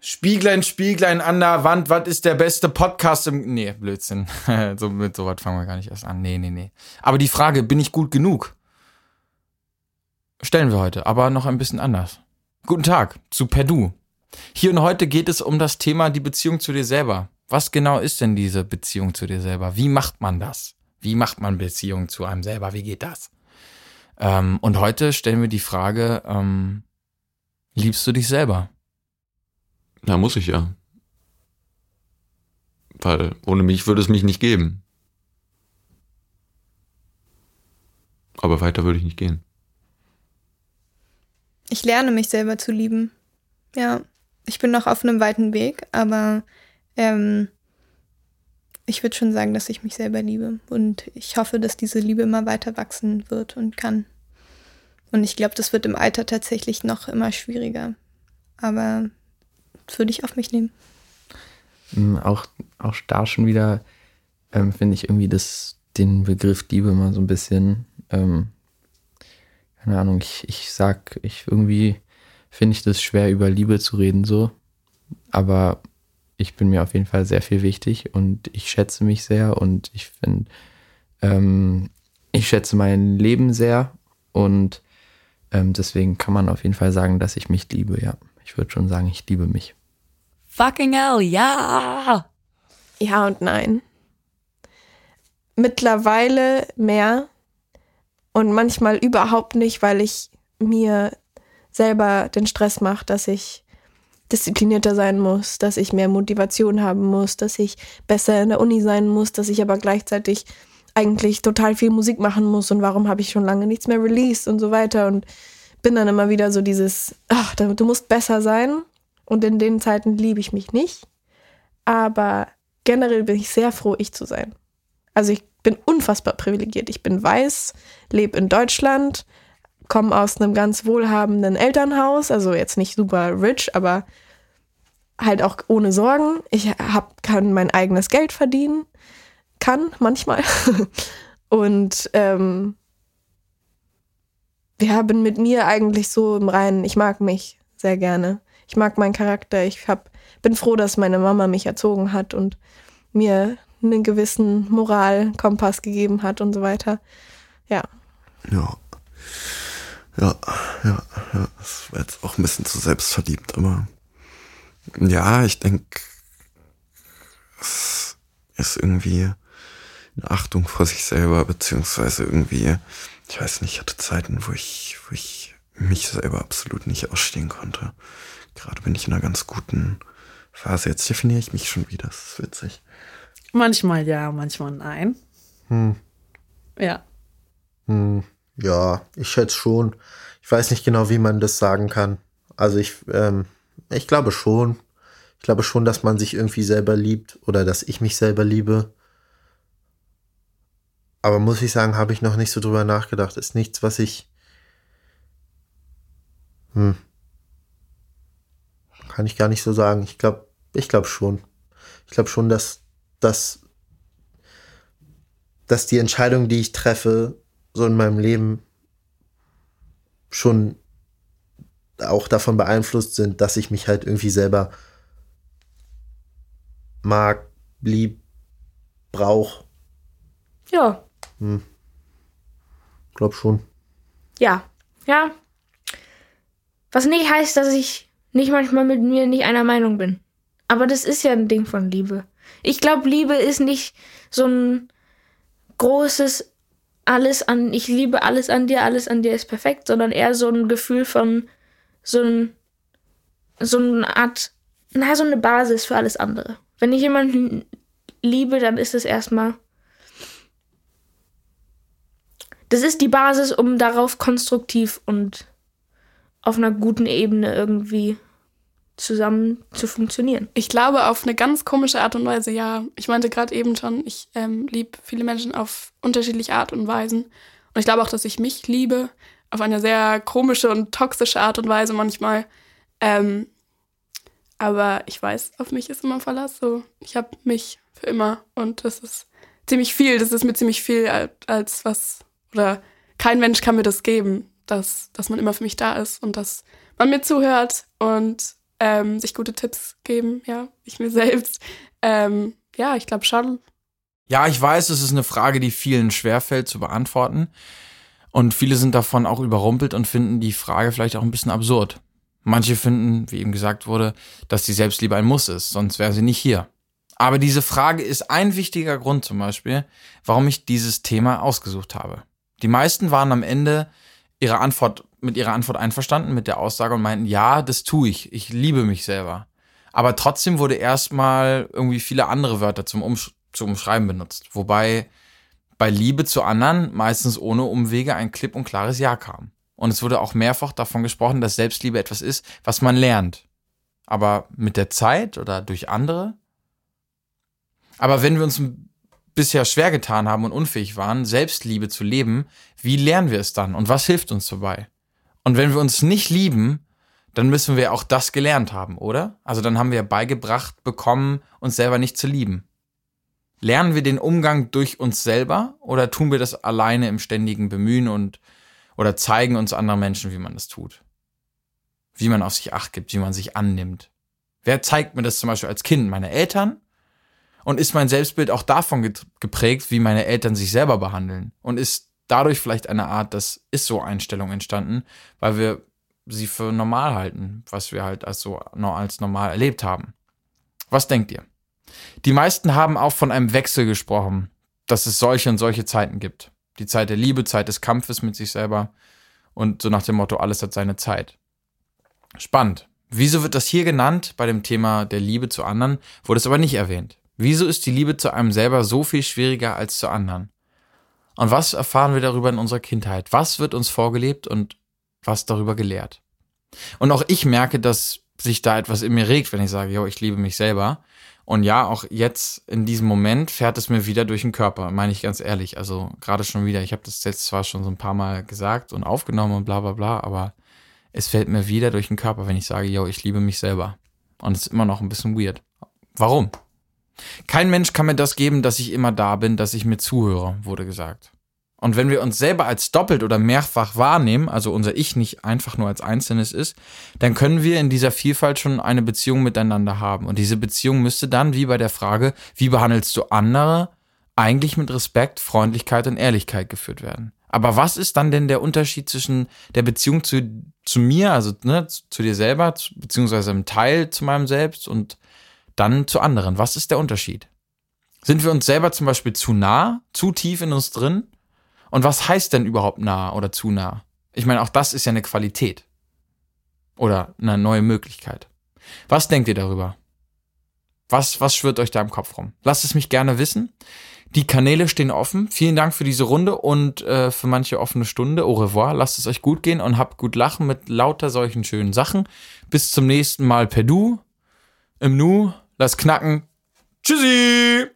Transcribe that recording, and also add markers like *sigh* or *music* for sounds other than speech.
Spieglein, Spieglein an der Wand, was ist der beste Podcast im. Nee, Blödsinn. *laughs* so, mit sowas fangen wir gar nicht erst an. Nee, nee, nee. Aber die Frage, bin ich gut genug? Stellen wir heute, aber noch ein bisschen anders. Guten Tag zu Perdu. Hier und heute geht es um das Thema die Beziehung zu dir selber. Was genau ist denn diese Beziehung zu dir selber? Wie macht man das? Wie macht man Beziehung zu einem selber? Wie geht das? Ähm, und heute stellen wir die Frage, ähm, liebst du dich selber? Na, muss ich ja. Weil ohne mich würde es mich nicht geben. Aber weiter würde ich nicht gehen. Ich lerne mich selber zu lieben. Ja, ich bin noch auf einem weiten Weg, aber ähm, ich würde schon sagen, dass ich mich selber liebe. Und ich hoffe, dass diese Liebe immer weiter wachsen wird und kann. Und ich glaube, das wird im Alter tatsächlich noch immer schwieriger. Aber das würde ich auf mich nehmen. Mm, auch, auch da schon wieder ähm, finde ich irgendwie das, den Begriff Liebe mal so ein bisschen, ähm, keine Ahnung, ich, ich sag, ich irgendwie finde ich das schwer, über Liebe zu reden so. Aber ich bin mir auf jeden Fall sehr viel wichtig und ich schätze mich sehr und ich finde, ähm, ich schätze mein Leben sehr und ähm, deswegen kann man auf jeden Fall sagen, dass ich mich liebe, ja. Ich würde schon sagen, ich liebe mich. Fucking hell, ja! Ja und nein. Mittlerweile mehr und manchmal überhaupt nicht, weil ich mir selber den Stress mache, dass ich disziplinierter sein muss, dass ich mehr Motivation haben muss, dass ich besser in der Uni sein muss, dass ich aber gleichzeitig eigentlich total viel Musik machen muss und warum habe ich schon lange nichts mehr released und so weiter und bin dann immer wieder so dieses, ach, du musst besser sein und in den Zeiten liebe ich mich nicht, aber generell bin ich sehr froh, ich zu sein. Also ich bin unfassbar privilegiert. Ich bin weiß, lebe in Deutschland, komme aus einem ganz wohlhabenden Elternhaus, also jetzt nicht super rich, aber halt auch ohne Sorgen. Ich hab, kann mein eigenes Geld verdienen kann, manchmal. *laughs* Und ähm, ja, bin mit mir eigentlich so im Reinen. Ich mag mich sehr gerne. Ich mag meinen Charakter. Ich hab, bin froh, dass meine Mama mich erzogen hat und mir einen gewissen Moralkompass gegeben hat und so weiter. Ja. Ja. Ja, ja, ja. Das war jetzt auch ein bisschen zu selbstverliebt, aber ja, ich denke, es ist irgendwie eine Achtung vor sich selber, beziehungsweise irgendwie, ich weiß nicht, ich hatte Zeiten, wo ich, wo ich mich selber absolut nicht ausstehen konnte. Gerade bin ich in einer ganz guten Phase. Jetzt definiere ich mich schon wieder. Das ist witzig. Manchmal ja, manchmal nein. Hm. Ja. Hm. Ja, ich schätze schon. Ich weiß nicht genau, wie man das sagen kann. Also ich, ähm, ich glaube schon. Ich glaube schon, dass man sich irgendwie selber liebt oder dass ich mich selber liebe. Aber muss ich sagen, habe ich noch nicht so drüber nachgedacht. Ist nichts, was ich. Hm. Kann ich gar nicht so sagen. Ich glaube, ich glaube schon. Ich glaube schon, dass, dass, dass die Entscheidungen, die ich treffe, so in meinem Leben schon auch davon beeinflusst sind, dass ich mich halt irgendwie selber mag, lieb, brauch. Ja. Hm. Glaub schon. Ja, ja. Was nicht heißt, dass ich nicht manchmal mit mir nicht einer Meinung bin. Aber das ist ja ein Ding von Liebe. Ich glaube, Liebe ist nicht so ein großes alles an, ich liebe alles an dir, alles an dir ist perfekt, sondern eher so ein Gefühl von so ein, so eine Art, na, so eine Basis für alles andere. Wenn ich jemanden liebe, dann ist es erstmal das ist die Basis, um darauf konstruktiv und auf einer guten Ebene irgendwie zusammen zu funktionieren. Ich glaube auf eine ganz komische Art und Weise, ja. Ich meinte gerade eben schon, ich ähm, liebe viele Menschen auf unterschiedliche Art und Weisen. Und ich glaube auch, dass ich mich liebe auf eine sehr komische und toxische Art und Weise manchmal. Ähm, aber ich weiß, auf mich ist immer Verlass. So, ich habe mich für immer und das ist ziemlich viel. Das ist mir ziemlich viel als, was, oder kein Mensch kann mir das geben, dass, dass man immer für mich da ist und dass man mir zuhört und ähm, sich gute Tipps geben, ja, ich mir *laughs* selbst. Ähm, ja, ich glaube schon. Ja, ich weiß, es ist eine Frage, die vielen schwerfällt zu beantworten. Und viele sind davon auch überrumpelt und finden die Frage vielleicht auch ein bisschen absurd. Manche finden, wie eben gesagt wurde, dass die Selbstliebe ein Muss ist, sonst wäre sie nicht hier. Aber diese Frage ist ein wichtiger Grund zum Beispiel, warum ich dieses Thema ausgesucht habe. Die meisten waren am Ende ihrer Antwort, mit ihrer Antwort einverstanden, mit der Aussage und meinten, ja, das tue ich. Ich liebe mich selber. Aber trotzdem wurde erstmal irgendwie viele andere Wörter zum, Umsch zum Umschreiben benutzt. Wobei bei Liebe zu anderen meistens ohne Umwege ein klipp und klares Ja kam. Und es wurde auch mehrfach davon gesprochen, dass Selbstliebe etwas ist, was man lernt. Aber mit der Zeit oder durch andere? Aber wenn wir uns bisher schwer getan haben und unfähig waren, Selbstliebe zu leben, wie lernen wir es dann und was hilft uns dabei? Und wenn wir uns nicht lieben, dann müssen wir auch das gelernt haben, oder? Also dann haben wir beigebracht bekommen, uns selber nicht zu lieben. Lernen wir den Umgang durch uns selber oder tun wir das alleine im ständigen Bemühen und oder zeigen uns andere Menschen, wie man das tut? Wie man auf sich acht gibt, wie man sich annimmt. Wer zeigt mir das zum Beispiel als Kind? Meine Eltern? Und ist mein Selbstbild auch davon geprägt, wie meine Eltern sich selber behandeln? Und ist dadurch vielleicht eine Art, das ist so Einstellung entstanden, weil wir sie für normal halten, was wir halt als so als normal erlebt haben. Was denkt ihr? Die meisten haben auch von einem Wechsel gesprochen, dass es solche und solche Zeiten gibt. Die Zeit der Liebe, Zeit des Kampfes mit sich selber und so nach dem Motto, alles hat seine Zeit. Spannend. Wieso wird das hier genannt bei dem Thema der Liebe zu anderen, wurde es aber nicht erwähnt? Wieso ist die Liebe zu einem selber so viel schwieriger als zu anderen? Und was erfahren wir darüber in unserer Kindheit? Was wird uns vorgelebt und was darüber gelehrt? Und auch ich merke, dass sich da etwas in mir regt, wenn ich sage, yo, ich liebe mich selber. Und ja, auch jetzt in diesem Moment fährt es mir wieder durch den Körper, meine ich ganz ehrlich. Also gerade schon wieder, ich habe das jetzt zwar schon so ein paar Mal gesagt und aufgenommen und bla bla bla, aber es fällt mir wieder durch den Körper, wenn ich sage, yo, ich liebe mich selber. Und es ist immer noch ein bisschen weird. Warum? Kein Mensch kann mir das geben, dass ich immer da bin, dass ich mir zuhöre, wurde gesagt. Und wenn wir uns selber als doppelt oder mehrfach wahrnehmen, also unser Ich nicht einfach nur als Einzelnes ist, dann können wir in dieser Vielfalt schon eine Beziehung miteinander haben. Und diese Beziehung müsste dann, wie bei der Frage, wie behandelst du andere, eigentlich mit Respekt, Freundlichkeit und Ehrlichkeit geführt werden. Aber was ist dann denn der Unterschied zwischen der Beziehung zu, zu mir, also ne, zu, dir selber, beziehungsweise im Teil zu meinem Selbst und dann zu anderen. Was ist der Unterschied? Sind wir uns selber zum Beispiel zu nah, zu tief in uns drin? Und was heißt denn überhaupt nah oder zu nah? Ich meine, auch das ist ja eine Qualität. Oder eine neue Möglichkeit. Was denkt ihr darüber? Was, was schwirrt euch da im Kopf rum? Lasst es mich gerne wissen. Die Kanäle stehen offen. Vielen Dank für diese Runde und äh, für manche offene Stunde. Au revoir. Lasst es euch gut gehen und habt gut lachen mit lauter solchen schönen Sachen. Bis zum nächsten Mal per Du. Im Nu. Lass knacken. Tschüssi!